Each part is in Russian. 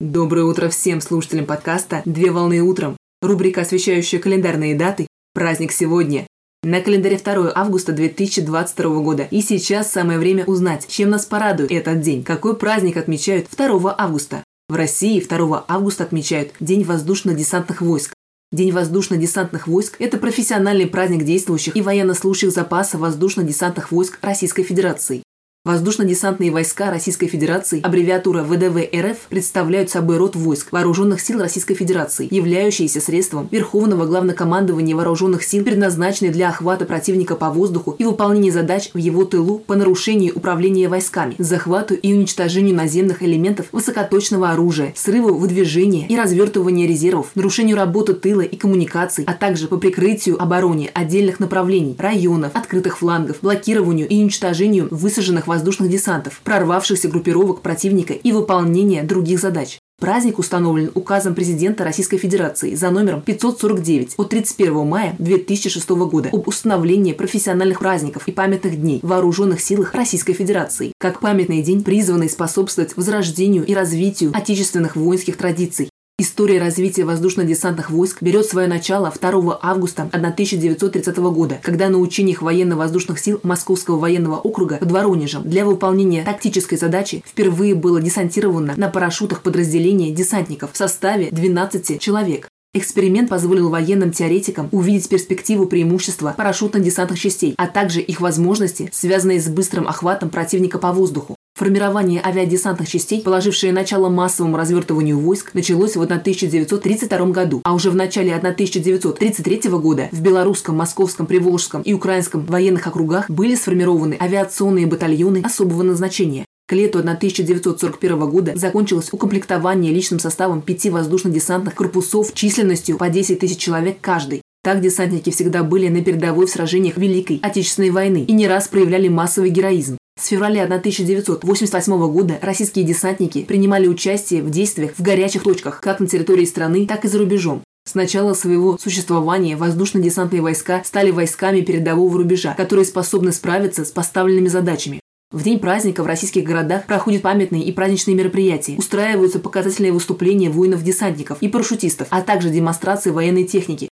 Доброе утро всем слушателям подкаста «Две волны утром». Рубрика, освещающая календарные даты. Праздник сегодня. На календаре 2 августа 2022 года. И сейчас самое время узнать, чем нас порадует этот день. Какой праздник отмечают 2 августа? В России 2 августа отмечают День воздушно-десантных войск. День воздушно-десантных войск – это профессиональный праздник действующих и военнослужащих запаса воздушно-десантных войск Российской Федерации. Воздушно-десантные войска Российской Федерации, аббревиатура ВДВ РФ, представляют собой род войск Вооруженных сил Российской Федерации, являющиеся средством Верховного Главнокомандования Вооруженных сил, предназначенные для охвата противника по воздуху и выполнения задач в его тылу по нарушению управления войсками, захвату и уничтожению наземных элементов высокоточного оружия, срыву выдвижения и развертывания резервов, нарушению работы тыла и коммуникаций, а также по прикрытию обороне отдельных направлений, районов, открытых флангов, блокированию и уничтожению высаженных воздушных воздушных десантов, прорвавшихся группировок противника и выполнения других задач. Праздник установлен указом президента Российской Федерации за номером 549 от 31 мая 2006 года об установлении профессиональных праздников и памятных дней в вооруженных силах Российской Федерации, как памятный день, призванный способствовать возрождению и развитию отечественных воинских традиций, История развития воздушно-десантных войск берет свое начало 2 августа 1930 года, когда на учениях военно-воздушных сил Московского военного округа под Воронежем для выполнения тактической задачи впервые было десантировано на парашютах подразделение десантников в составе 12 человек. Эксперимент позволил военным теоретикам увидеть перспективу преимущества парашютно-десантных частей, а также их возможности, связанные с быстрым охватом противника по воздуху. Формирование авиадесантных частей, положившее начало массовому развертыванию войск, началось в 1932 году, а уже в начале 1933 года в Белорусском, Московском, Приволжском и Украинском военных округах были сформированы авиационные батальоны особого назначения. К лету 1941 года закончилось укомплектование личным составом пяти воздушно-десантных корпусов численностью по 10 тысяч человек каждый. Так десантники всегда были на передовой в сражениях Великой Отечественной войны и не раз проявляли массовый героизм. С февраля 1988 года российские десантники принимали участие в действиях в горячих точках как на территории страны, так и за рубежом. С начала своего существования воздушно-десантные войска стали войсками передового рубежа, которые способны справиться с поставленными задачами. В день праздника в российских городах проходят памятные и праздничные мероприятия, устраиваются показательные выступления воинов-десантников и парашютистов, а также демонстрации военной техники.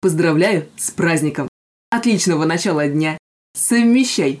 Поздравляю с праздником! Отличного начала дня! Совмещай